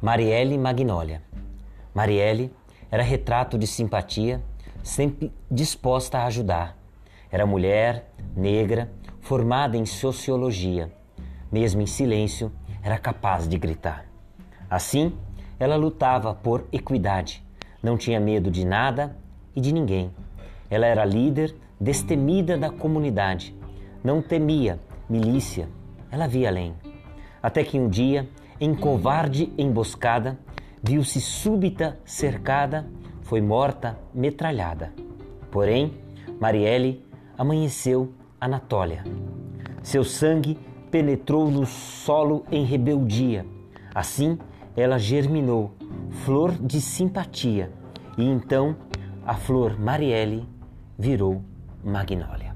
Marielle Magnólia. Marielle era retrato de simpatia, sempre disposta a ajudar. Era mulher, negra, formada em sociologia. Mesmo em silêncio, era capaz de gritar. Assim, ela lutava por equidade. Não tinha medo de nada e de ninguém. Ela era líder destemida da comunidade. Não temia milícia. Ela via além. Até que um dia em covarde emboscada, viu-se súbita cercada, foi morta metralhada. Porém, Marielle amanheceu Anatólia. Seu sangue penetrou no solo em rebeldia. Assim, ela germinou, flor de simpatia, e então a flor Marielle virou magnólia.